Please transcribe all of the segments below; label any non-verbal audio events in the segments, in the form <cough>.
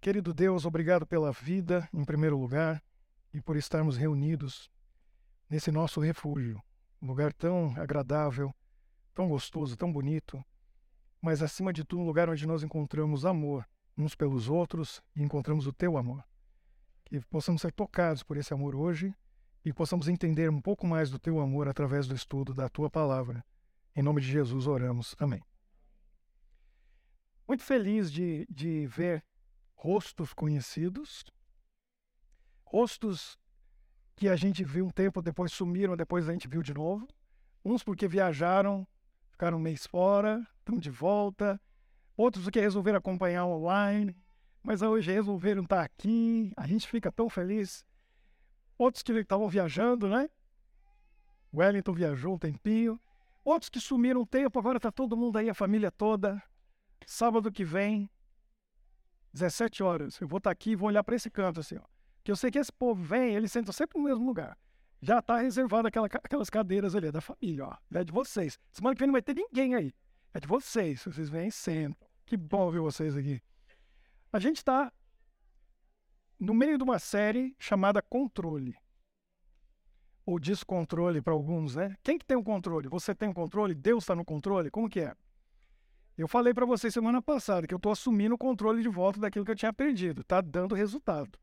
Querido Deus, obrigado pela vida, em primeiro lugar, e por estarmos reunidos nesse nosso refúgio, um lugar tão agradável, tão gostoso, tão bonito, mas acima de tudo, um lugar onde nós encontramos amor uns pelos outros e encontramos o teu amor. Que possamos ser tocados por esse amor hoje e possamos entender um pouco mais do teu amor através do estudo da tua palavra. Em nome de Jesus oramos. Amém. Muito feliz de, de ver rostos conhecidos, rostos que a gente viu um tempo, depois sumiram, depois a gente viu de novo. Uns porque viajaram, ficaram um mês fora, estão de volta. Outros que resolveram acompanhar online, mas hoje resolveram estar aqui. A gente fica tão feliz. Outros que estavam viajando, né? Wellington viajou um tempinho. Outros que sumiram um tempo, agora está todo mundo aí, a família toda. Sábado que vem, 17 horas. Eu vou estar aqui e vou olhar para esse canto assim, ó. Que eu sei que esse povo vem, eles sentam sempre no mesmo lugar. Já está reservado aquela, aquelas cadeiras ali, é da família, ó. É de vocês. Semana que vem não vai ter ninguém aí. É de vocês. Vocês vêm sentam. Que bom ver vocês aqui. A gente está no meio de uma série chamada Controle. Ou Descontrole para alguns, né? Quem que tem o controle? Você tem o controle? Deus está no controle? Como que é? Eu falei para vocês semana passada que eu estou assumindo o controle de volta daquilo que eu tinha perdido. Está dando resultado.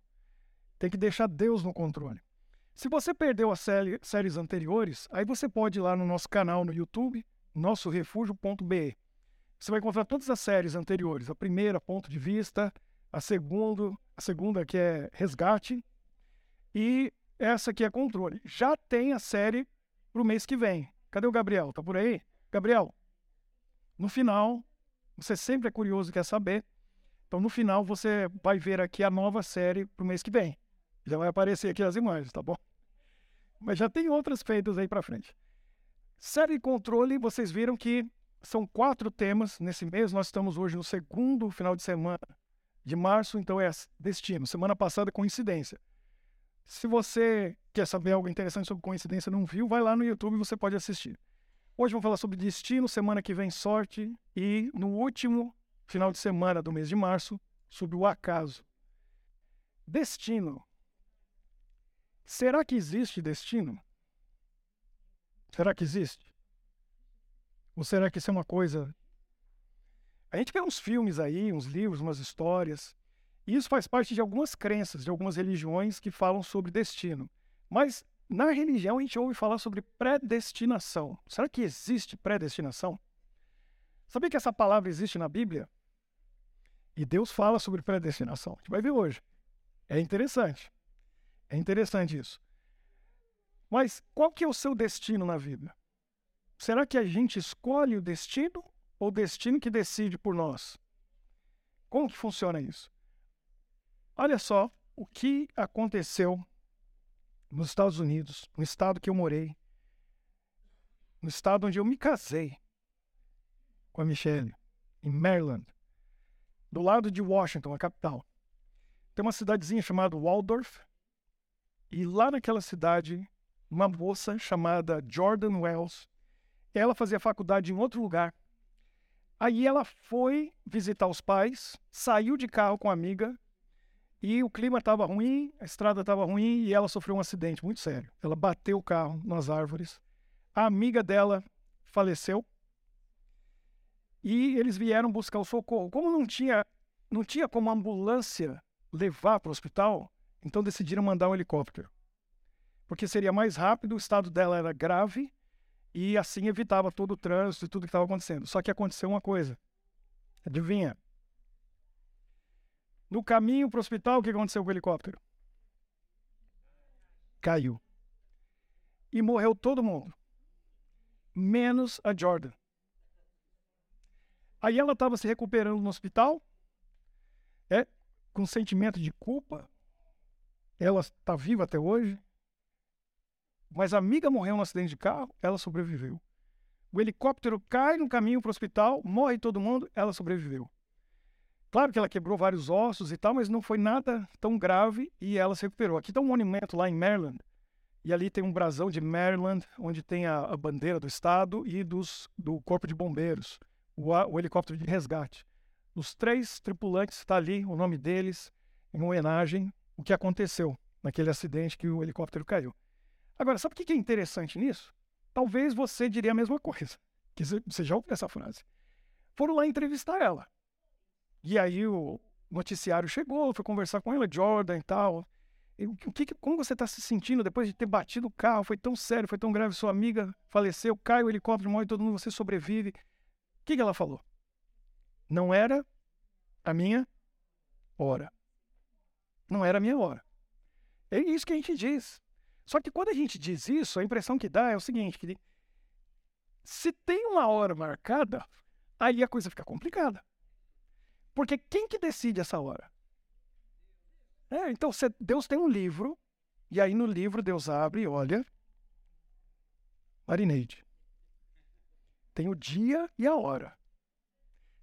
Tem que deixar Deus no controle. Se você perdeu as série, séries anteriores, aí você pode ir lá no nosso canal no YouTube, nossorefúgio.be. Você vai encontrar todas as séries anteriores. A primeira, ponto de vista, a segunda, a segunda que é resgate e essa que é controle. Já tem a série para o mês que vem. Cadê o Gabriel? Tá por aí? Gabriel, no final, você sempre é curioso e quer saber. Então, no final, você vai ver aqui a nova série para o mês que vem. Já vai aparecer aqui as imagens, tá bom? Mas já tem outras feitas aí para frente. Série controle, vocês viram que são quatro temas nesse mês. Nós estamos hoje no segundo final de semana de março, então é destino. Semana passada, coincidência. Se você quer saber algo interessante sobre coincidência não viu, vai lá no YouTube e você pode assistir. Hoje vamos falar sobre destino, semana que vem sorte e no último final de semana do mês de março sobre o acaso. Destino. Será que existe destino? Será que existe? Ou será que isso é uma coisa. A gente vê uns filmes aí, uns livros, umas histórias, e isso faz parte de algumas crenças, de algumas religiões que falam sobre destino. Mas na religião, a gente ouve falar sobre predestinação. Será que existe predestinação? Sabia que essa palavra existe na Bíblia? E Deus fala sobre predestinação. A gente vai ver hoje. É interessante. É interessante isso. Mas qual que é o seu destino na vida? Será que a gente escolhe o destino ou o destino que decide por nós? Como que funciona isso? Olha só o que aconteceu nos Estados Unidos, no estado que eu morei, no estado onde eu me casei com a Michelle, em Maryland, do lado de Washington, a capital. Tem uma cidadezinha chamada Waldorf, e lá naquela cidade, uma moça chamada Jordan Wells, ela fazia faculdade em outro lugar. Aí ela foi visitar os pais, saiu de carro com a amiga e o clima estava ruim, a estrada estava ruim e ela sofreu um acidente muito sério. Ela bateu o carro nas árvores. A amiga dela faleceu. E eles vieram buscar o socorro. Como não tinha, não tinha como ambulância levar para o hospital, então decidiram mandar um helicóptero. Porque seria mais rápido, o estado dela era grave e assim evitava todo o trânsito e tudo que estava acontecendo. Só que aconteceu uma coisa. Adivinha? No caminho para o hospital, o que aconteceu com o helicóptero? Caiu. E morreu todo mundo. Menos a Jordan. Aí ela estava se recuperando no hospital, é, com sentimento de culpa. Ela está viva até hoje. Mas a amiga morreu num acidente de carro, ela sobreviveu. O helicóptero cai no caminho para o hospital, morre todo mundo, ela sobreviveu. Claro que ela quebrou vários ossos e tal, mas não foi nada tão grave e ela se recuperou. Aqui tem um monumento lá em Maryland, e ali tem um brasão de Maryland, onde tem a, a bandeira do estado e dos, do corpo de bombeiros, o, o helicóptero de resgate. Os três tripulantes está ali, o nome deles, em homenagem o que aconteceu naquele acidente que o helicóptero caiu. Agora, sabe o que é interessante nisso? Talvez você diria a mesma coisa. Que você já ouviu essa frase. Foram lá entrevistar ela. E aí o noticiário chegou, foi conversar com ela, Jordan e tal. E o que, como você está se sentindo depois de ter batido o carro? Foi tão sério, foi tão grave. Sua amiga faleceu, cai o helicóptero, morre todo mundo, você sobrevive. O que, que ela falou? Não era a minha hora. Não era a minha hora. É isso que a gente diz. Só que quando a gente diz isso, a impressão que dá é o seguinte: que se tem uma hora marcada, aí a coisa fica complicada. Porque quem que decide essa hora? É, então Deus tem um livro, e aí no livro Deus abre e olha. Marineide. Tem o dia e a hora.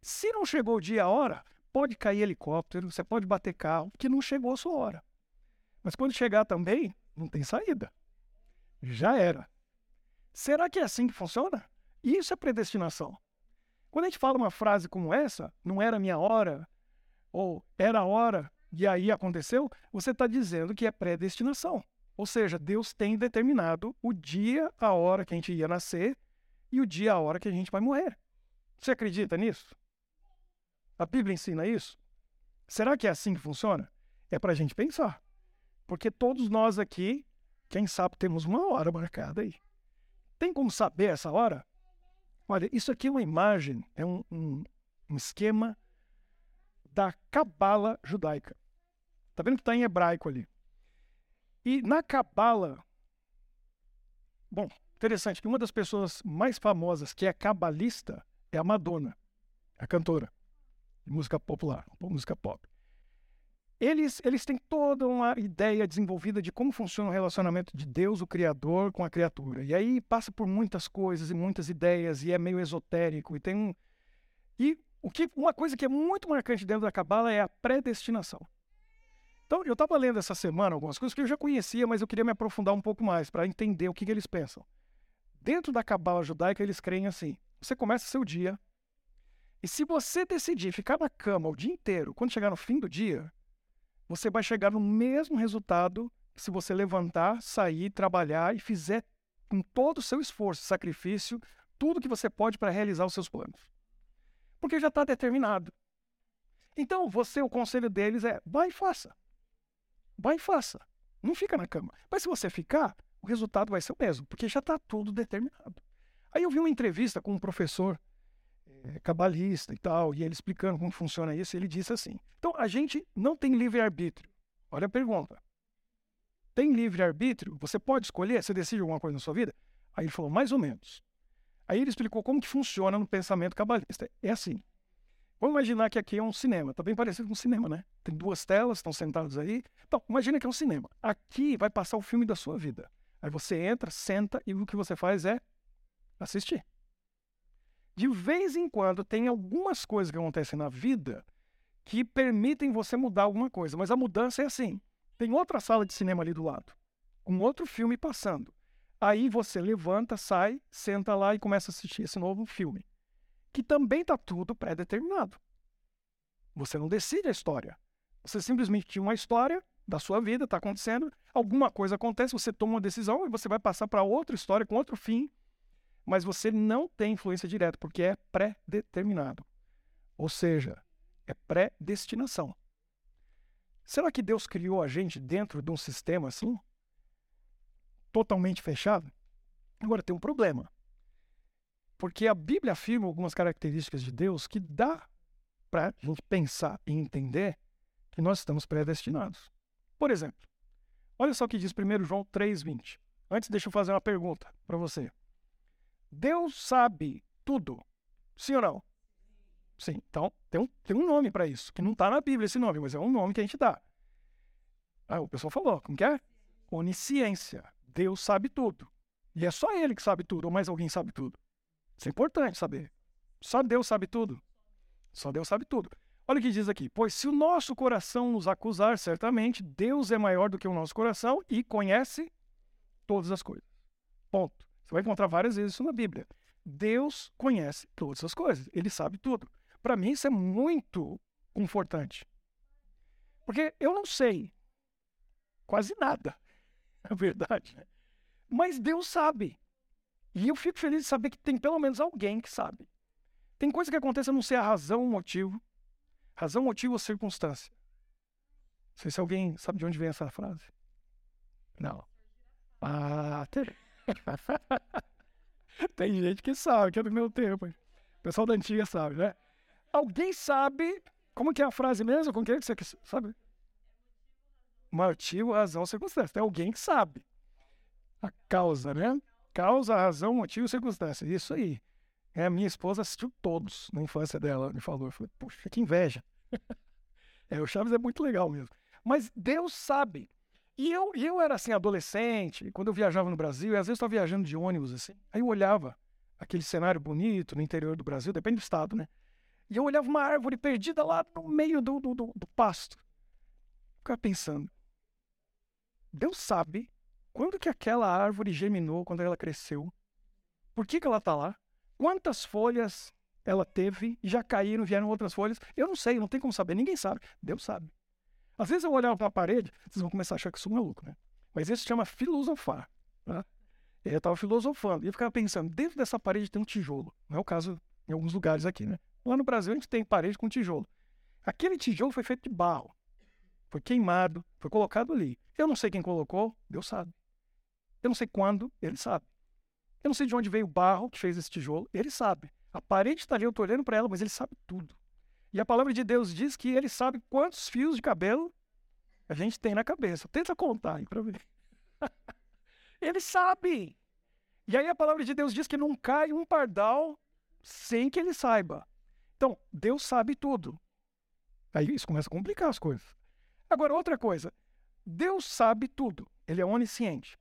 Se não chegou o dia e a hora, pode cair helicóptero, você pode bater carro, que não chegou a sua hora. Mas quando chegar também, não tem saída. Já era. Será que é assim que funciona? Isso é predestinação. Quando a gente fala uma frase como essa, não era minha hora, ou era a hora e aí aconteceu, você está dizendo que é predestinação. Ou seja, Deus tem determinado o dia, a hora que a gente ia nascer e o dia, a hora que a gente vai morrer. Você acredita nisso? A Bíblia ensina isso? Será que é assim que funciona? É para a gente pensar. Porque todos nós aqui, quem sabe, temos uma hora marcada aí. Tem como saber essa hora? Olha, isso aqui é uma imagem, é um, um, um esquema da cabala judaica. Está vendo que está em hebraico ali. E na cabala, bom, interessante que uma das pessoas mais famosas que é cabalista é a Madonna, a cantora de música popular, música pop. Eles, eles têm toda uma ideia desenvolvida de como funciona o relacionamento de Deus, o Criador, com a criatura. E aí passa por muitas coisas e muitas ideias, e é meio esotérico, e tem um. E o que, uma coisa que é muito marcante dentro da Cabala é a predestinação. Então, eu estava lendo essa semana algumas coisas que eu já conhecia, mas eu queria me aprofundar um pouco mais para entender o que, que eles pensam. Dentro da Cabala judaica, eles creem assim: você começa seu dia e se você decidir ficar na cama o dia inteiro, quando chegar no fim do dia, você vai chegar no mesmo resultado se você levantar, sair, trabalhar e fizer com todo o seu esforço, sacrifício, tudo que você pode para realizar os seus planos. Porque já está determinado. Então, você, o conselho deles é: vai e faça. Vai e faça. Não fica na cama. Mas se você ficar, o resultado vai ser o mesmo, porque já está tudo determinado. Aí eu vi uma entrevista com um professor é, cabalista e tal, e ele explicando como funciona isso, ele disse assim: então a gente não tem livre-arbítrio. Olha a pergunta. Tem livre-arbítrio? Você pode escolher? Você decide alguma coisa na sua vida? Aí ele falou, mais ou menos. Aí ele explicou como que funciona no pensamento cabalista. É assim. Vamos imaginar que aqui é um cinema. Está bem parecido com um cinema, né? Tem duas telas, estão sentados aí. Então, imagina que é um cinema. Aqui vai passar o filme da sua vida. Aí você entra, senta e o que você faz é assistir de vez em quando tem algumas coisas que acontecem na vida que permitem você mudar alguma coisa. Mas a mudança é assim: tem outra sala de cinema ali do lado, com outro filme passando. Aí você levanta, sai, senta lá e começa a assistir esse novo filme, que também está tudo pré-determinado. Você não decide a história. Você simplesmente tinha uma história da sua vida, está acontecendo, alguma coisa acontece, você toma uma decisão e você vai passar para outra história com outro fim, mas você não tem influência direta, porque é pré-determinado. Ou seja, é predestinação. Será que Deus criou a gente dentro de um sistema assim? Totalmente fechado? Agora tem um problema. Porque a Bíblia afirma algumas características de Deus que dá para a gente pensar e entender que nós estamos predestinados. Por exemplo, olha só o que diz 1 João 3,20. Antes, deixa eu fazer uma pergunta para você. Deus sabe tudo. Sim ou não? Sim. Então, tem um, tem um nome para isso, que não está na Bíblia esse nome, mas é um nome que a gente dá. Ah, o pessoal falou, como que é? Onisciência. Deus sabe tudo. E é só ele que sabe tudo, ou mais alguém sabe tudo. Isso é importante saber. Só Deus sabe tudo. Só Deus sabe tudo. Olha o que diz aqui. Pois se o nosso coração nos acusar, certamente Deus é maior do que o nosso coração e conhece todas as coisas. Ponto. Você vai encontrar várias vezes isso na Bíblia. Deus conhece todas as coisas, ele sabe tudo. Para mim, isso é muito confortante. Porque eu não sei quase nada, <laughs> na verdade. Né? Mas Deus sabe. E eu fico feliz de saber que tem pelo menos alguém que sabe. Tem coisa que acontece, eu não sei a razão, o motivo. Razão, motivo ou circunstância. Não sei se alguém sabe de onde vem essa frase. Não. Ah, tem... <laughs> tem gente que sabe, que é do meu tempo. O pessoal da antiga sabe, né? Alguém sabe como que é a frase mesmo? Como que é que você sabe? Motivo, razão, circunstância. Tem alguém que sabe. A causa, né? Causa, razão, motivo, circunstância. Isso aí. É, a minha esposa assistiu todos na infância dela, me falou. Eu falei, puxa, que inveja. <laughs> é, o Chaves é muito legal mesmo. Mas Deus sabe. E eu, eu era assim, adolescente, quando eu viajava no Brasil, e às vezes eu estava viajando de ônibus, assim. Aí eu olhava aquele cenário bonito no interior do Brasil, depende do estado, né? E eu olhava uma árvore perdida lá no meio do, do, do, do pasto. Ficava pensando, Deus sabe quando que aquela árvore germinou, quando ela cresceu. Por que, que ela está lá? Quantas folhas ela teve já caíram, vieram outras folhas? Eu não sei, não tem como saber, ninguém sabe. Deus sabe. Às vezes eu olhava para a parede, vocês vão começar a achar que eu sou maluco, né? Mas isso se chama filosofar. Tá? Eu estava filosofando e eu ficava pensando, dentro dessa parede tem um tijolo. Não é o caso em alguns lugares aqui, né? Lá no Brasil a gente tem parede com tijolo. Aquele tijolo foi feito de barro. Foi queimado, foi colocado ali. Eu não sei quem colocou, Deus sabe. Eu não sei quando, ele sabe. Eu não sei de onde veio o barro que fez esse tijolo, ele sabe. A parede está ali, eu estou olhando para ela, mas ele sabe tudo. E a palavra de Deus diz que ele sabe quantos fios de cabelo a gente tem na cabeça. Tenta contar aí para ver. <laughs> ele sabe. E aí a palavra de Deus diz que não cai um pardal sem que ele saiba. Então, Deus sabe tudo. Aí isso começa a complicar as coisas. Agora, outra coisa. Deus sabe tudo. Ele é onisciente.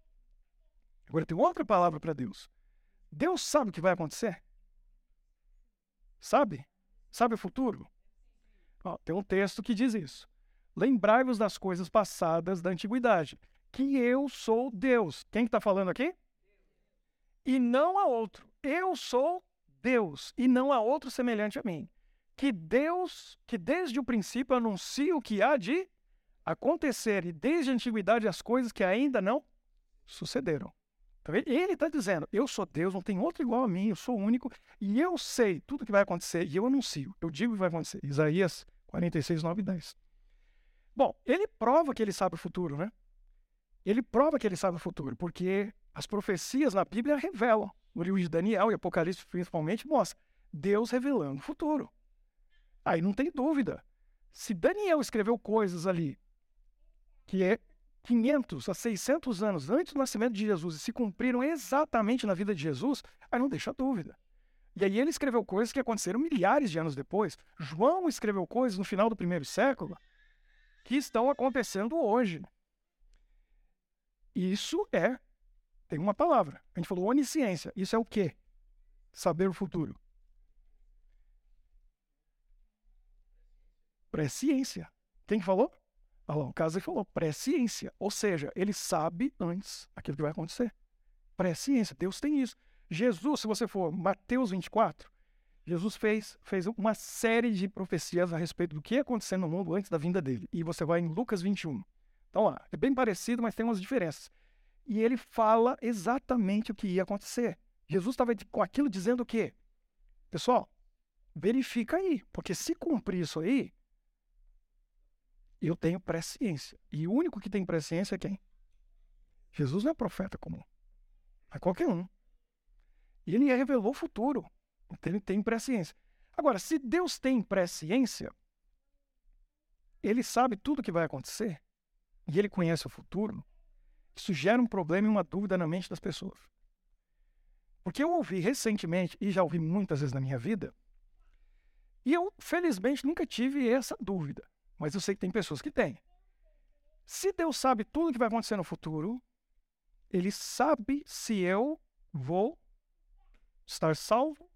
Agora, tem outra palavra para Deus. Deus sabe o que vai acontecer? Sabe? Sabe o futuro? Ó, tem um texto que diz isso. Lembrai-vos das coisas passadas da antiguidade, que eu sou Deus. Quem está que tá falando aqui? E não há outro. Eu sou Deus e não há outro semelhante a mim. Que Deus, que desde o princípio anuncia o que há de acontecer e desde a antiguidade as coisas que ainda não sucederam. Tá Ele está dizendo: Eu sou Deus, não tem outro igual a mim, eu sou único e eu sei tudo que vai acontecer e eu anuncio, eu digo que vai acontecer. Isaías 46, 9 e 10. Bom, ele prova que ele sabe o futuro, né? Ele prova que ele sabe o futuro, porque as profecias na Bíblia revelam no livro de Daniel e Apocalipse principalmente, mostra Deus revelando o futuro. Aí não tem dúvida. Se Daniel escreveu coisas ali que é 500 a 600 anos antes do nascimento de Jesus e se cumpriram exatamente na vida de Jesus, aí não deixa dúvida. E aí ele escreveu coisas que aconteceram milhares de anos depois. João escreveu coisas no final do primeiro século que estão acontecendo hoje. Isso é tem uma palavra. A gente falou onisciência. Isso é o quê? Saber o futuro. Presciência. Quem falou? Caso ele falou presciência. Ou seja, ele sabe antes aquilo que vai acontecer. Presciência. Deus tem isso. Jesus, se você for Mateus 24, Jesus fez, fez uma série de profecias a respeito do que ia acontecer no mundo antes da vinda dele. E você vai em Lucas 21. Então, lá, é bem parecido, mas tem umas diferenças e ele fala exatamente o que ia acontecer. Jesus estava com aquilo dizendo o quê? Pessoal, verifica aí, porque se cumprir isso aí, eu tenho presciência. E o único que tem presciência é quem? Jesus não é profeta comum. É qualquer um. E ele revelou o futuro. Então ele tem presciência. Agora, se Deus tem presciência, ele sabe tudo o que vai acontecer, e ele conhece o futuro, isso gera um problema e uma dúvida na mente das pessoas. Porque eu ouvi recentemente, e já ouvi muitas vezes na minha vida, e eu, felizmente, nunca tive essa dúvida. Mas eu sei que tem pessoas que têm. Se Deus sabe tudo o que vai acontecer no futuro, Ele sabe se eu vou estar salvo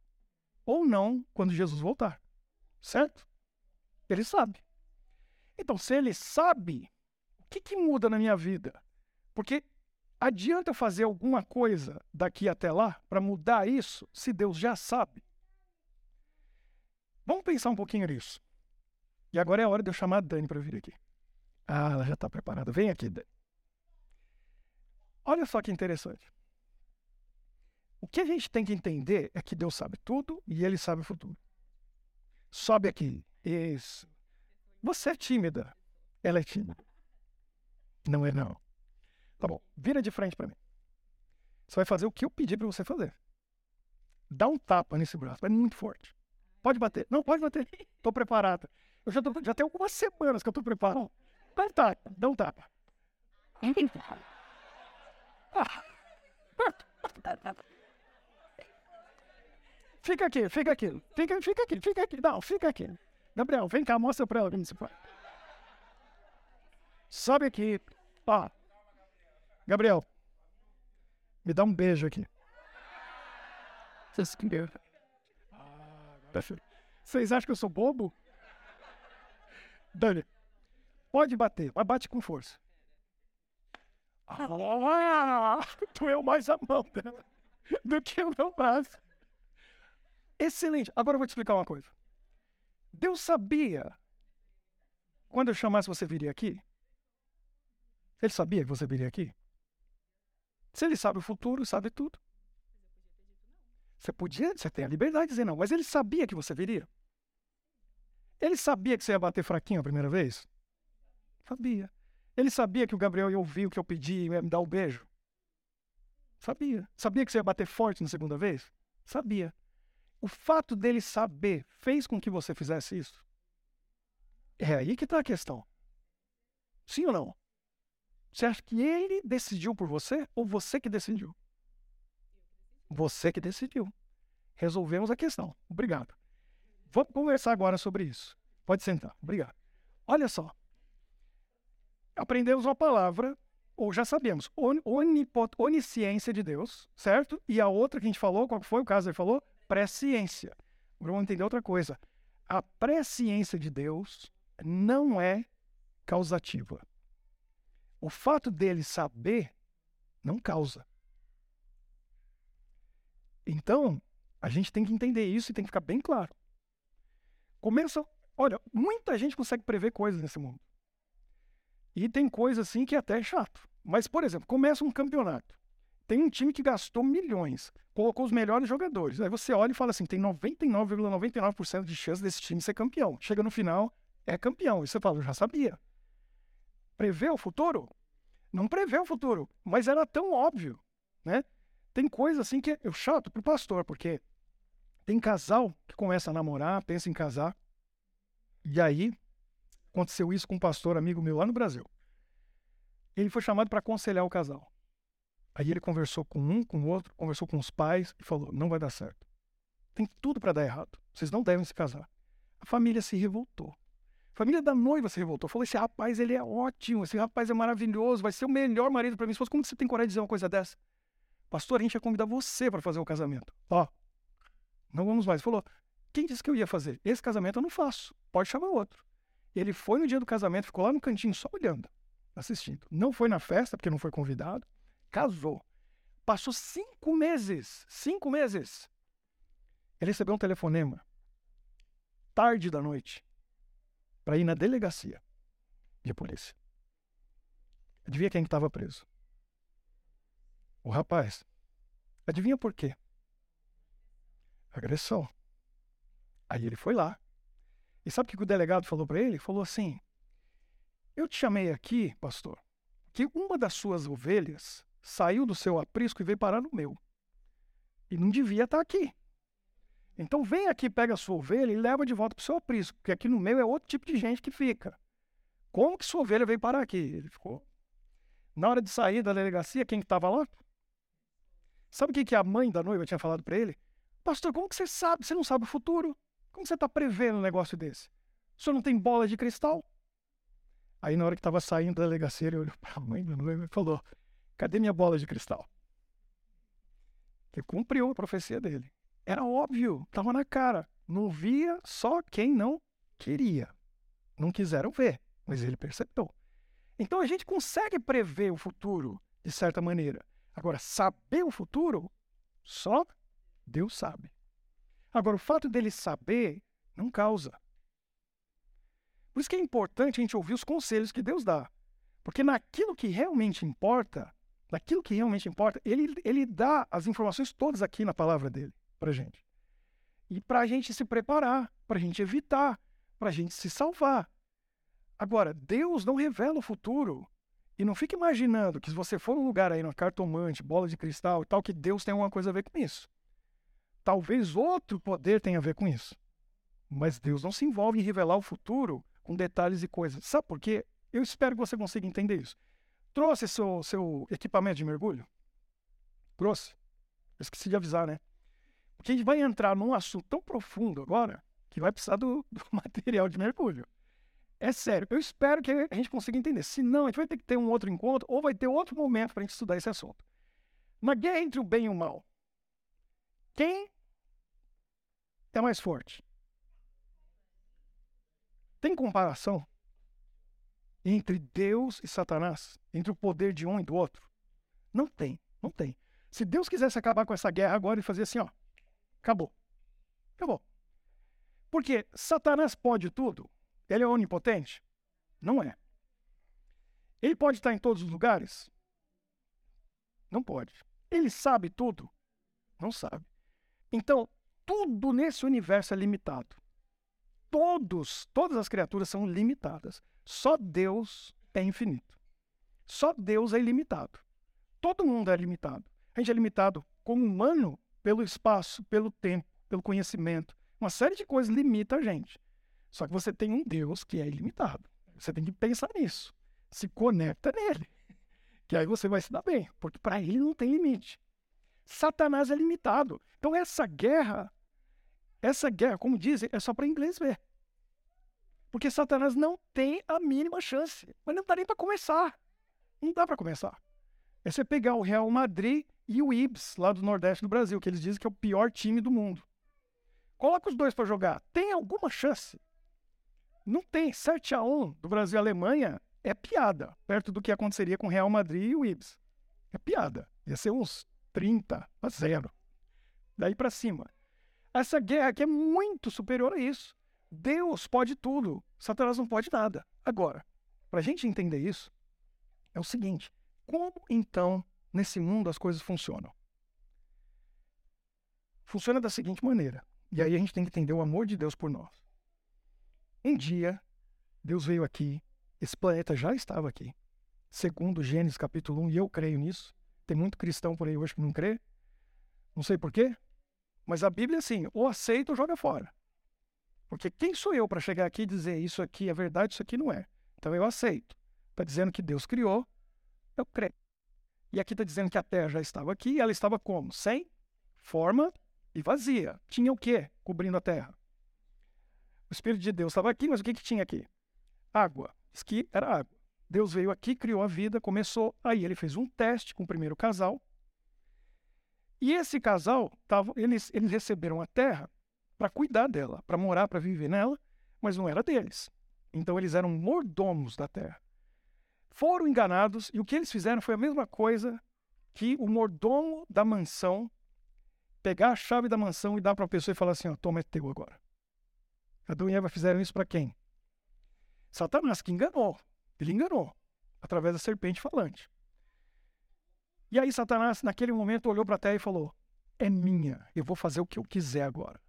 ou não quando Jesus voltar. Certo? Ele sabe. Então, se Ele sabe, o que, que muda na minha vida? Porque adianta fazer alguma coisa daqui até lá para mudar isso se Deus já sabe? Vamos pensar um pouquinho nisso. E agora é a hora de eu chamar a Dani para vir aqui. Ah, ela já está preparada. Vem aqui, Dani. Olha só que interessante. O que a gente tem que entender é que Deus sabe tudo e Ele sabe o futuro. Sobe aqui. Isso. Você é tímida. Ela é tímida. Não é não. Tá bom. Vira de frente para mim. Você vai fazer o que eu pedi para você fazer. Dá um tapa nesse braço. É muito forte. Pode bater. Não, pode bater. Estou preparada. Eu já, tô, já tenho algumas semanas que eu estou preparado. Dá um tapa. Dá um tapa. Fica aqui, fica aqui. Fica, fica aqui, fica aqui. Não, fica aqui. Gabriel, vem cá, mostra pra ela como faz. Sobe aqui. Ó. Gabriel, me dá um beijo aqui. Vocês acham que eu sou bobo? Dani, pode bater, mas bate com força. Ah, doeu mais a mão dela do que o meu braço. Excelente. Agora eu vou te explicar uma coisa. Deus sabia quando eu chamasse você viria aqui? Ele sabia que você viria aqui? Se ele sabe o futuro, sabe tudo. Você podia, você tem a liberdade de dizer não, mas ele sabia que você viria. Ele sabia que você ia bater fraquinho a primeira vez? Sabia. Ele sabia que o Gabriel ia ouvir o que eu pedi e ia me dar o um beijo? Sabia. Sabia que você ia bater forte na segunda vez? Sabia. O fato dele saber fez com que você fizesse isso? É aí que está a questão. Sim ou não? Você acha que ele decidiu por você ou você que decidiu? Você que decidiu. Resolvemos a questão. Obrigado. Vamos conversar agora sobre isso. Pode sentar. Obrigado. Olha só. Aprendemos uma palavra, ou já sabemos, onipot, onisciência de Deus, certo? E a outra que a gente falou, qual foi o caso? Ele falou presciência. Agora vamos entender outra coisa. A presciência de Deus não é causativa. O fato dele saber não causa. Então, a gente tem que entender isso e tem que ficar bem claro. Começa. Olha, muita gente consegue prever coisas nesse mundo. E tem coisa assim que é até chato. Mas, por exemplo, começa um campeonato. Tem um time que gastou milhões, colocou os melhores jogadores. Aí você olha e fala assim: tem 99,99% ,99 de chance desse time ser campeão. Chega no final, é campeão. E você fala: eu já sabia. Prever o futuro? Não prevê o futuro, mas era tão óbvio, né? Tem coisa assim que é chato pro pastor, porque tem casal que começa a namorar, pensa em casar, e aí aconteceu isso com um pastor amigo meu lá no Brasil. Ele foi chamado para aconselhar o casal. Aí ele conversou com um, com o outro, conversou com os pais e falou: não vai dar certo. Tem tudo para dar errado. Vocês não devem se casar. A família se revoltou. A família da noiva se revoltou. Falou: esse rapaz ele é ótimo, esse rapaz é maravilhoso, vai ser o melhor marido para mim. Como você tem coragem de dizer uma coisa dessa? Pastor, a gente ia convidar você para fazer o casamento. Ó, não vamos mais. Falou: quem disse que eu ia fazer? Esse casamento eu não faço. Pode chamar outro. Ele foi no dia do casamento, ficou lá no cantinho só olhando, assistindo. Não foi na festa, porque não foi convidado casou. Passou cinco meses, cinco meses. Ele recebeu um telefonema, tarde da noite, para ir na delegacia de polícia. Adivinha quem estava preso? O rapaz. Adivinha por quê? Agressão. Aí ele foi lá. E sabe o que o delegado falou para ele? Falou assim: Eu te chamei aqui, pastor, que uma das suas ovelhas saiu do seu aprisco e veio parar no meu. E não devia estar aqui. Então vem aqui, pega a sua ovelha e leva de volta para o seu aprisco, porque aqui no meu é outro tipo de gente que fica. Como que sua ovelha veio parar aqui? Ele ficou. Na hora de sair da delegacia, quem estava lá? Sabe o que, que a mãe da noiva tinha falado para ele? Pastor, como que você sabe? Você não sabe o futuro? Como você está prevendo um negócio desse? O senhor não tem bola de cristal? Aí, na hora que estava saindo da delegacia, ele olhou para a mãe da noiva e falou: Cadê minha bola de cristal? Ele cumpriu a profecia dele. Era óbvio, estava na cara. Não via só quem não queria. Não quiseram ver, mas ele percebeu. Então a gente consegue prever o futuro de certa maneira. Agora, saber o futuro, só Deus sabe. Agora, o fato dele saber Não causa. Por isso que é importante a gente ouvir os conselhos que Deus dá. Porque naquilo que realmente importa, naquilo que realmente importa, ele, ele dá as informações todas aqui na palavra dele para gente. E para a gente se preparar, para a gente evitar, para a gente se salvar. Agora, Deus não revela o futuro. E não fique imaginando que se você for num lugar aí, numa cartomante, bola de cristal e tal, que Deus tem alguma coisa a ver com isso. Talvez outro poder tenha a ver com isso. Mas Deus não se envolve em revelar o futuro com detalhes e coisas. Sabe por quê? Eu espero que você consiga entender isso. Trouxe seu, seu equipamento de mergulho? Trouxe. Eu esqueci de avisar, né? Porque a gente vai entrar num assunto tão profundo agora que vai precisar do, <laughs> do material de mergulho. É sério, eu espero que a gente consiga entender. Se não, a gente vai ter que ter um outro encontro ou vai ter outro momento para a gente estudar esse assunto. Na guerra entre o bem e o mal, quem é mais forte? Tem comparação entre Deus e Satanás? Entre o poder de um e do outro? Não tem, não tem. Se Deus quisesse acabar com essa guerra agora e fazer assim, ó, acabou. Acabou. Porque Satanás pode tudo, ele é onipotente? Não é. Ele pode estar em todos os lugares? Não pode. Ele sabe tudo? Não sabe. Então, tudo nesse universo é limitado. Todos, todas as criaturas são limitadas. Só Deus é infinito. Só Deus é ilimitado. Todo mundo é limitado. A gente é limitado como humano pelo espaço, pelo tempo, pelo conhecimento. Uma série de coisas limita a gente. Só que você tem um Deus que é ilimitado. Você tem que pensar nisso. Se conecta nele. Que aí você vai se dar bem, porque para ele não tem limite. Satanás é limitado. Então essa guerra, essa guerra, como dizem, é só para inglês ver. Porque Satanás não tem a mínima chance. Mas não dá nem para começar. Não dá para começar. É você pegar o Real Madrid e o Ibs, lá do Nordeste do Brasil, que eles dizem que é o pior time do mundo. Coloca os dois para jogar. Tem alguma chance? Não tem. 7 a 1 do Brasil e Alemanha é piada, perto do que aconteceria com Real Madrid e o Ibs. É piada. Ia ser uns 30 a 0. Daí para cima. Essa guerra aqui é muito superior a isso. Deus pode tudo, Satanás não pode nada. Agora, para a gente entender isso, é o seguinte: como então nesse mundo as coisas funcionam? Funciona da seguinte maneira, e aí a gente tem que entender o amor de Deus por nós. Um dia, Deus veio aqui, esse planeta já estava aqui. Segundo Gênesis capítulo 1, e eu creio nisso. Tem muito cristão por aí hoje que não crê. Não sei porquê, mas a Bíblia é assim, ou aceita ou joga fora. Porque quem sou eu para chegar aqui e dizer isso aqui é verdade, isso aqui não é? Então eu aceito. Está dizendo que Deus criou, eu creio. E aqui está dizendo que a Terra já estava aqui, e ela estava como? Sem forma e vazia. Tinha o quê cobrindo a Terra? O Espírito de Deus estava aqui, mas o que, que tinha aqui? Água. Diz que era água. Deus veio aqui, criou a vida, começou. Aí ele fez um teste com o primeiro casal. E esse casal, tava, eles, eles receberam a terra para cuidar dela, para morar, para viver nela, mas não era deles. Então eles eram mordomos da terra. Foram enganados e o que eles fizeram foi a mesma coisa que o mordomo da mansão pegar a chave da mansão e dar para a pessoa e falar assim: ó, toma, é teu agora. Adão e Eva fizeram isso para quem? Satanás, que enganou. Ele enganou através da serpente falante. E aí Satanás, naquele momento, olhou para a terra e falou: É minha, eu vou fazer o que eu quiser agora.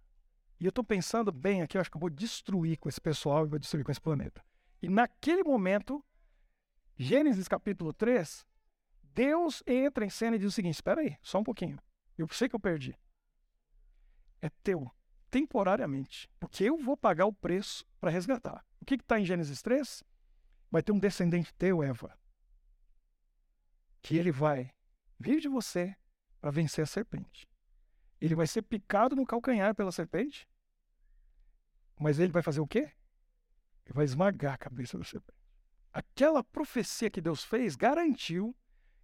E eu estou pensando bem aqui, eu acho que eu vou destruir com esse pessoal e vou destruir com esse planeta. E naquele momento, Gênesis capítulo 3, Deus entra em cena e diz o seguinte: Espera aí, só um pouquinho. Eu sei que eu perdi. É teu temporariamente, porque eu vou pagar o preço para resgatar. O que está em Gênesis 3? Vai ter um descendente teu, Eva, que ele vai vir de você para vencer a serpente. Ele vai ser picado no calcanhar pela serpente, mas ele vai fazer o quê? Ele vai esmagar a cabeça da serpente. Aquela profecia que Deus fez garantiu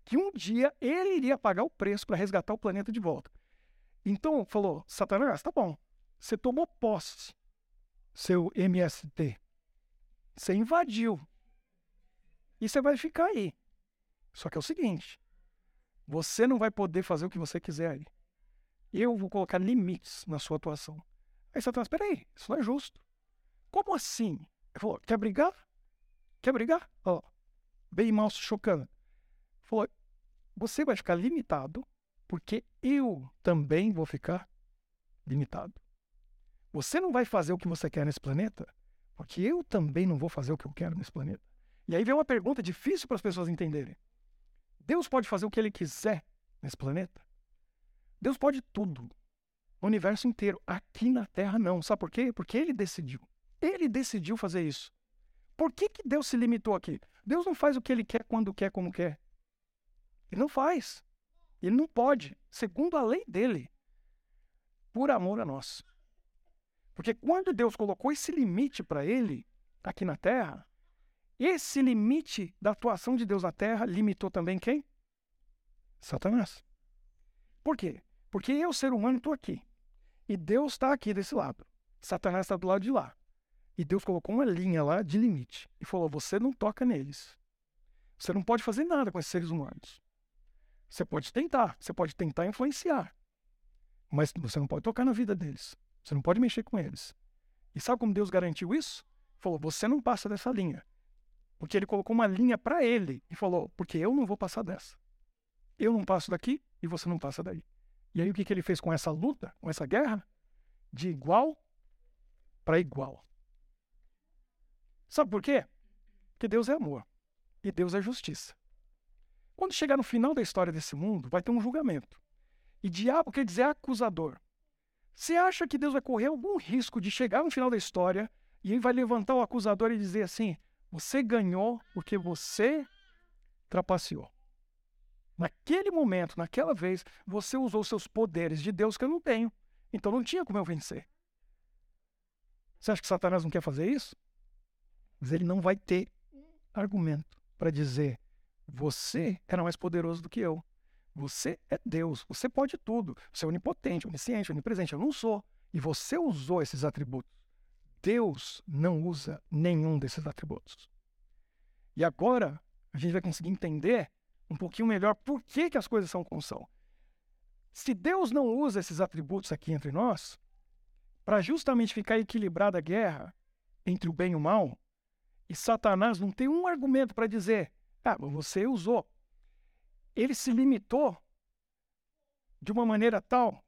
que um dia ele iria pagar o preço para resgatar o planeta de volta. Então falou: Satanás, tá bom, você tomou posse, seu MST. Você invadiu. E você vai ficar aí. Só que é o seguinte: você não vai poder fazer o que você quiser aí. Eu vou colocar limites na sua atuação. Aí Satanás, peraí, isso não é justo. Como assim? Ele falou, quer brigar? Quer brigar? Ó, bem mal se chocando. Falou, você vai ficar limitado porque eu também vou ficar limitado. Você não vai fazer o que você quer nesse planeta, porque eu também não vou fazer o que eu quero nesse planeta. E aí vem uma pergunta difícil para as pessoas entenderem. Deus pode fazer o que ele quiser nesse planeta? Deus pode tudo. O universo inteiro. Aqui na Terra, não. Sabe por quê? Porque ele decidiu. Ele decidiu fazer isso. Por que, que Deus se limitou aqui? Deus não faz o que ele quer, quando quer, como quer. Ele não faz. Ele não pode, segundo a lei dele, por amor a nós. Porque quando Deus colocou esse limite para ele, aqui na terra, esse limite da atuação de Deus na terra limitou também quem? Satanás. Por quê? Porque eu, ser humano, estou aqui. E Deus está aqui desse lado. Satanás está do lado de lá. E Deus colocou uma linha lá de limite. E falou: você não toca neles. Você não pode fazer nada com esses seres humanos. Você pode tentar, você pode tentar influenciar. Mas você não pode tocar na vida deles. Você não pode mexer com eles. E sabe como Deus garantiu isso? Falou: você não passa dessa linha. Porque ele colocou uma linha para ele e falou: porque eu não vou passar dessa. Eu não passo daqui e você não passa daí. E aí o que, que ele fez com essa luta, com essa guerra? De igual para igual. Sabe por quê? Porque Deus é amor e Deus é justiça. Quando chegar no final da história desse mundo, vai ter um julgamento. E diabo quer dizer acusador. Você acha que Deus vai correr algum risco de chegar no final da história e ele vai levantar o acusador e dizer assim: você ganhou porque você trapaceou? Naquele momento, naquela vez, você usou seus poderes de Deus que eu não tenho. Então não tinha como eu vencer. Você acha que Satanás não quer fazer isso? Mas ele não vai ter argumento para dizer: você era mais poderoso do que eu. Você é Deus. Você pode tudo. Você é onipotente, onisciente, onipresente. Eu não sou. E você usou esses atributos. Deus não usa nenhum desses atributos. E agora a gente vai conseguir entender um pouquinho melhor por que, que as coisas são como são. Se Deus não usa esses atributos aqui entre nós, para justamente ficar equilibrada a guerra entre o bem e o mal, e Satanás não tem um argumento para dizer, ah, você usou. Ele se limitou de uma maneira tal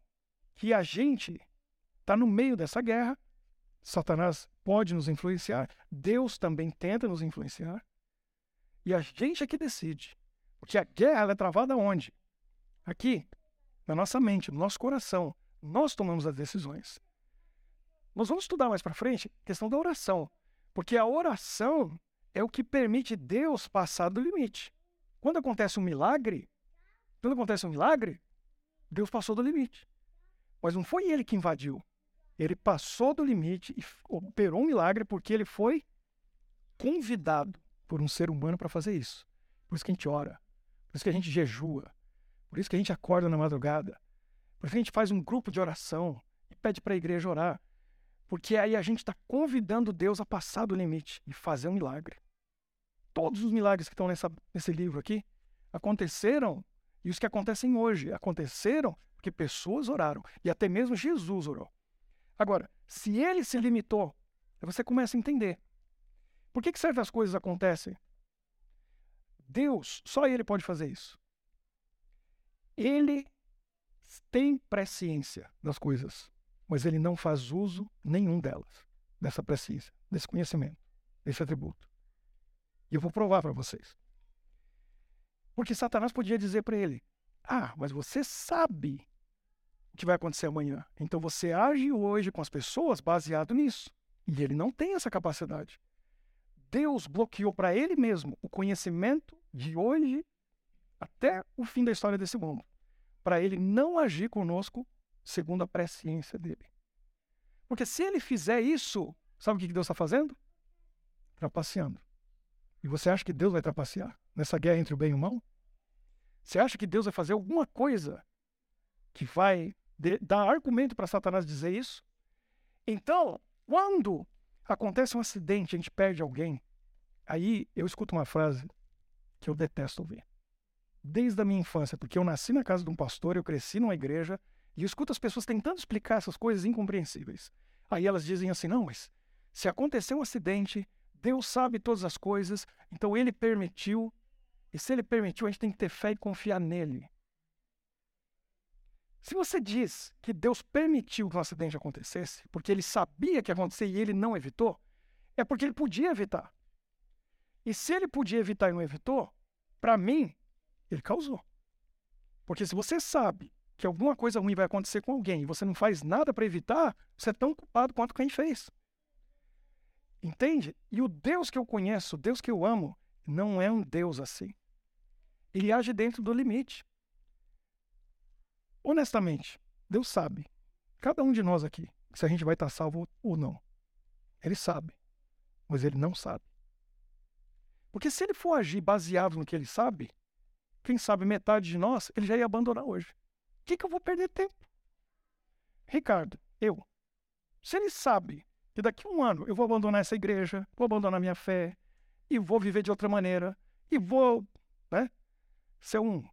que a gente está no meio dessa guerra. Satanás pode nos influenciar, Deus também tenta nos influenciar, e a gente é que decide. Porque a guerra é travada onde? Aqui, na nossa mente, no nosso coração. Nós tomamos as decisões. Nós vamos estudar mais para frente a questão da oração. Porque a oração é o que permite Deus passar do limite. Quando acontece um milagre, quando acontece um milagre, Deus passou do limite. Mas não foi ele que invadiu. Ele passou do limite e operou um milagre porque ele foi convidado por um ser humano para fazer isso. Por isso que a gente ora. Por isso que a gente jejua. Por isso que a gente acorda na madrugada. Por isso que a gente faz um grupo de oração e pede para a igreja orar. Porque aí a gente está convidando Deus a passar do limite e fazer um milagre. Todos os milagres que estão nessa, nesse livro aqui aconteceram, e os que acontecem hoje aconteceram porque pessoas oraram, e até mesmo Jesus orou. Agora, se ele se limitou, você começa a entender. Por que, que certas coisas acontecem? Deus, só Ele pode fazer isso. Ele tem presciência das coisas, mas Ele não faz uso nenhum delas, dessa presciência, desse conhecimento, desse atributo. E eu vou provar para vocês. Porque Satanás podia dizer para ele: Ah, mas você sabe o que vai acontecer amanhã. Então você age hoje com as pessoas baseado nisso. E ele não tem essa capacidade. Deus bloqueou para ele mesmo o conhecimento de hoje até o fim da história desse mundo, para ele não agir conosco segundo a presciência dele. Porque se ele fizer isso, sabe o que Deus está fazendo? Trapaceando. E você acha que Deus vai trapacear nessa guerra entre o bem e o mal? Você acha que Deus vai fazer alguma coisa que vai dar argumento para Satanás dizer isso? Então, quando acontece um acidente, a gente perde alguém, aí eu escuto uma frase que eu detesto ouvir. Desde a minha infância, porque eu nasci na casa de um pastor, eu cresci numa igreja e escuto as pessoas tentando explicar essas coisas incompreensíveis. Aí elas dizem assim: não, mas se acontecer um acidente, Deus sabe todas as coisas, então ele permitiu. E se ele permitiu, a gente tem que ter fé e confiar nele. Se você diz que Deus permitiu que um acidente acontecesse, porque ele sabia que ia acontecer e ele não evitou, é porque ele podia evitar. E se ele podia evitar e não evitou, para mim, ele causou. Porque se você sabe que alguma coisa ruim vai acontecer com alguém e você não faz nada para evitar, você é tão culpado quanto quem fez. Entende? E o Deus que eu conheço, o Deus que eu amo, não é um Deus assim. Ele age dentro do limite. Honestamente, Deus sabe, cada um de nós aqui, se a gente vai estar salvo ou não. Ele sabe, mas ele não sabe. Porque se ele for agir baseado no que ele sabe, quem sabe metade de nós, ele já ia abandonar hoje. O que, que eu vou perder tempo? Ricardo, eu. Se ele sabe que daqui a um ano eu vou abandonar essa igreja, vou abandonar minha fé, e vou viver de outra maneira, e vou né, ser um,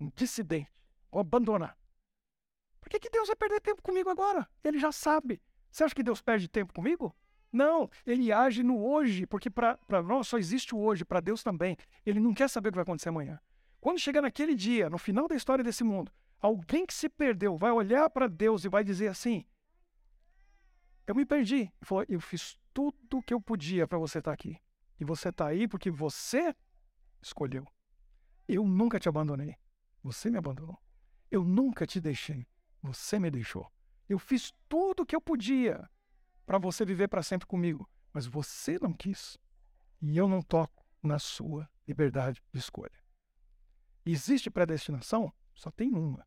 um dissidente, vou abandonar. Por que, que Deus vai perder tempo comigo agora? Ele já sabe. Você acha que Deus perde tempo comigo? Não, ele age no hoje, porque para nós só existe o hoje, para Deus também. Ele não quer saber o que vai acontecer amanhã. Quando chegar naquele dia, no final da história desse mundo, alguém que se perdeu vai olhar para Deus e vai dizer assim: Eu me perdi. Falou, eu fiz tudo o que eu podia para você estar tá aqui. E você está aí porque você escolheu. Eu nunca te abandonei. Você me abandonou. Eu nunca te deixei. Você me deixou. Eu fiz tudo o que eu podia para você viver para sempre comigo. Mas você não quis. E eu não toco na sua liberdade de escolha. Existe predestinação? Só tem uma.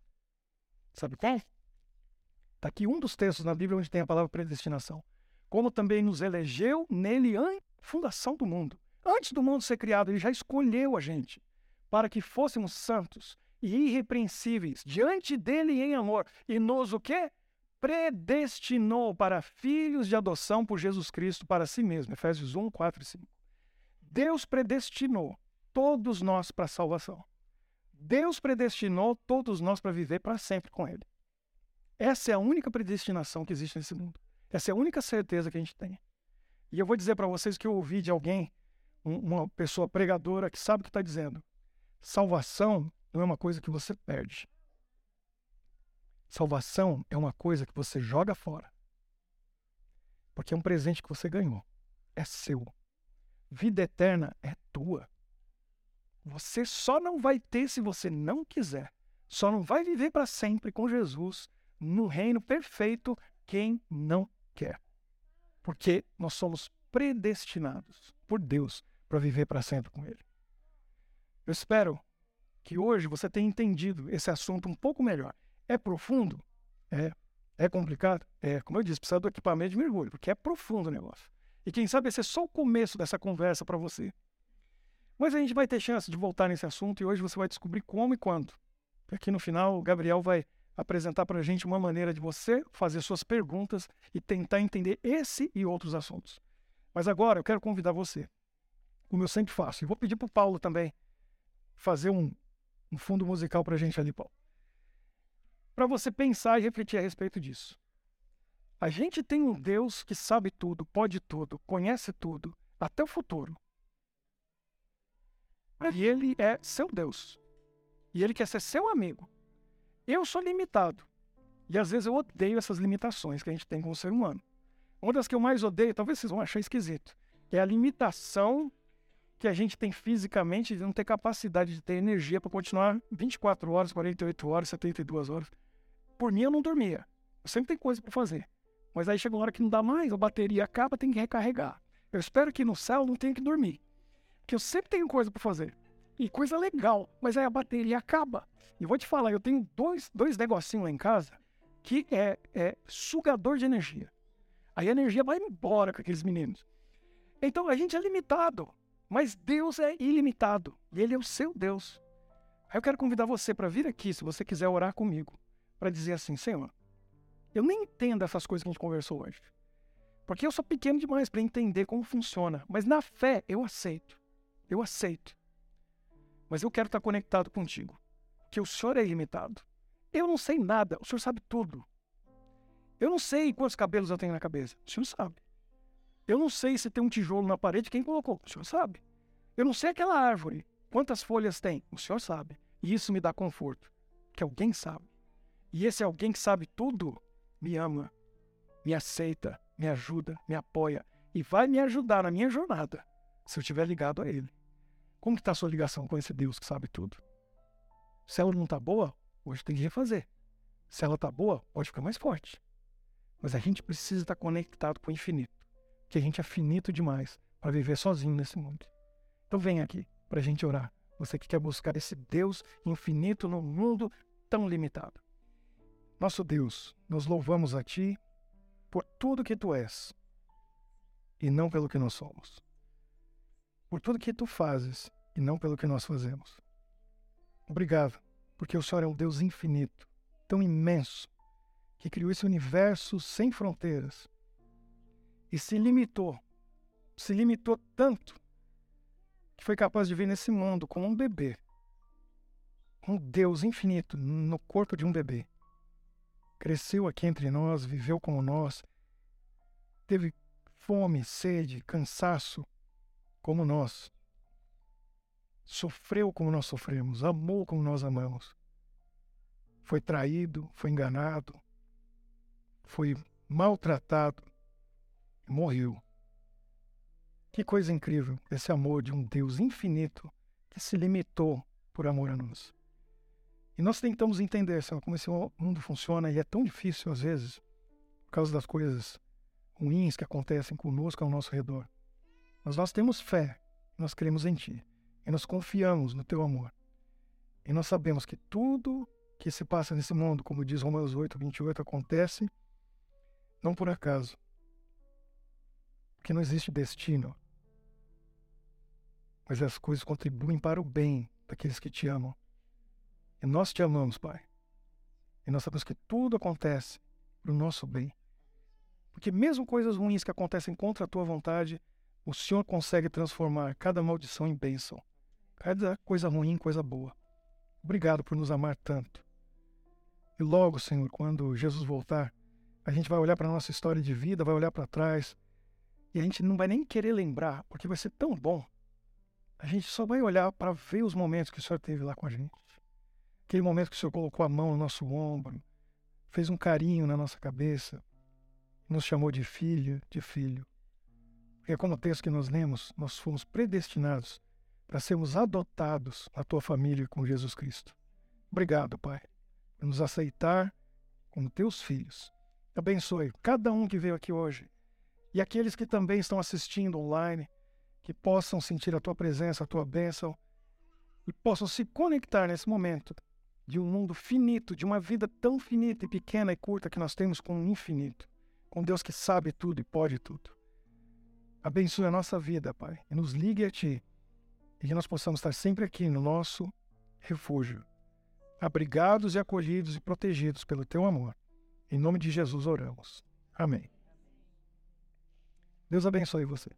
Sabe qual? Está aqui um dos textos na Bíblia onde tem a palavra predestinação. Como também nos elegeu nele da fundação do mundo. Antes do mundo ser criado, ele já escolheu a gente para que fôssemos santos e irrepreensíveis diante dele em amor. E nos o quê? Predestinou para filhos de adoção por Jesus Cristo para si mesmo. Efésios 1, 4 e 5. Deus predestinou todos nós para a salvação. Deus predestinou todos nós para viver para sempre com Ele. Essa é a única predestinação que existe nesse mundo. Essa é a única certeza que a gente tem. E eu vou dizer para vocês que eu ouvi de alguém, uma pessoa pregadora que sabe o que está dizendo. Salvação não é uma coisa que você perde. Salvação é uma coisa que você joga fora. Porque é um presente que você ganhou. É seu. Vida eterna é tua. Você só não vai ter se você não quiser. Só não vai viver para sempre com Jesus no reino perfeito quem não quer. Porque nós somos predestinados por Deus para viver para sempre com Ele. Eu espero que hoje você tenha entendido esse assunto um pouco melhor. É profundo? É. É complicado? É. Como eu disse, precisa do equipamento de mergulho, porque é profundo o negócio. E quem sabe esse é só o começo dessa conversa para você. Mas a gente vai ter chance de voltar nesse assunto e hoje você vai descobrir como e quando. Aqui no final, o Gabriel vai apresentar para a gente uma maneira de você fazer suas perguntas e tentar entender esse e outros assuntos. Mas agora eu quero convidar você, como eu sempre faço, e vou pedir para o Paulo também fazer um, um fundo musical para a gente ali, Paulo para você pensar e refletir a respeito disso. A gente tem um Deus que sabe tudo, pode tudo, conhece tudo, até o futuro. E ele é seu Deus. E ele quer ser seu amigo. Eu sou limitado. E às vezes eu odeio essas limitações que a gente tem com o ser humano. Uma das que eu mais odeio, talvez vocês vão achar esquisito, é a limitação que a gente tem fisicamente de não ter capacidade de ter energia para continuar 24 horas, 48 horas, 72 horas. Por mim, eu não dormia. Eu sempre tenho coisa para fazer. Mas aí chega uma hora que não dá mais, a bateria acaba, tem que recarregar. Eu espero que no céu não tenha que dormir. Porque eu sempre tenho coisa para fazer. E coisa legal, mas aí a bateria acaba. E vou te falar, eu tenho dois, dois negocinhos lá em casa que é, é sugador de energia. Aí a energia vai embora com aqueles meninos. Então a gente é limitado, mas Deus é ilimitado. E Ele é o seu Deus. Aí eu quero convidar você para vir aqui, se você quiser orar comigo para dizer assim: Senhor, eu nem entendo essas coisas que a gente conversou hoje. Porque eu sou pequeno demais para entender como funciona. Mas na fé eu aceito. Eu aceito. Mas eu quero estar conectado contigo. Que o Senhor é ilimitado. Eu não sei nada, o Senhor sabe tudo. Eu não sei quantos cabelos eu tenho na cabeça. O senhor sabe. Eu não sei se tem um tijolo na parede, quem colocou. O senhor sabe. Eu não sei aquela árvore. Quantas folhas tem? O senhor sabe. E isso me dá conforto. Que alguém sabe. E esse alguém que sabe tudo me ama, me aceita, me ajuda, me apoia e vai me ajudar na minha jornada se eu estiver ligado a Ele. Como está a sua ligação com esse Deus que sabe tudo? Se ela não está boa, hoje tem que refazer. Se ela está boa, pode ficar mais forte. Mas a gente precisa estar conectado com o infinito, que a gente é finito demais para viver sozinho nesse mundo. Então vem aqui para a gente orar. Você que quer buscar esse Deus infinito no mundo tão limitado. Nosso Deus, nos louvamos a Ti por tudo que Tu és e não pelo que nós somos por tudo que tu fazes e não pelo que nós fazemos. Obrigado, porque o Senhor é um Deus infinito, tão imenso, que criou esse universo sem fronteiras e se limitou, se limitou tanto que foi capaz de vir nesse mundo como um bebê, um Deus infinito no corpo de um bebê. Cresceu aqui entre nós, viveu como nós, teve fome, sede, cansaço, como nós, sofreu como nós sofremos, amou como nós amamos, foi traído, foi enganado, foi maltratado morreu. Que coisa incrível esse amor de um Deus infinito que se limitou por amor a nós. E nós tentamos entender Senhor, como esse mundo funciona e é tão difícil às vezes, por causa das coisas ruins que acontecem conosco ao nosso redor. Mas nós temos fé, nós cremos em Ti, e nós confiamos no Teu amor. E nós sabemos que tudo que se passa nesse mundo, como diz Romanos 8, 28, acontece não por acaso. Porque não existe destino. Mas as coisas contribuem para o bem daqueles que te amam. E nós te amamos, Pai. E nós sabemos que tudo acontece para o nosso bem. Porque mesmo coisas ruins que acontecem contra a tua vontade, o Senhor consegue transformar cada maldição em bênção, cada coisa ruim em coisa boa. Obrigado por nos amar tanto. E logo, Senhor, quando Jesus voltar, a gente vai olhar para a nossa história de vida, vai olhar para trás, e a gente não vai nem querer lembrar, porque vai ser tão bom. A gente só vai olhar para ver os momentos que o Senhor teve lá com a gente. Aquele momento que o Senhor colocou a mão no nosso ombro, fez um carinho na nossa cabeça, nos chamou de filho, de filho. Porque, como o texto que nós lemos, nós fomos predestinados para sermos adotados na tua família com Jesus Cristo. Obrigado, Pai, por nos aceitar como teus filhos. Abençoe cada um que veio aqui hoje e aqueles que também estão assistindo online, que possam sentir a tua presença, a tua bênção e possam se conectar nesse momento de um mundo finito, de uma vida tão finita e pequena e curta que nós temos com o infinito, com Deus que sabe tudo e pode tudo. Abençoe a nossa vida, Pai, e nos ligue a Ti, e que nós possamos estar sempre aqui no nosso refúgio, abrigados e acolhidos e protegidos pelo Teu amor. Em nome de Jesus oramos. Amém. Deus abençoe você.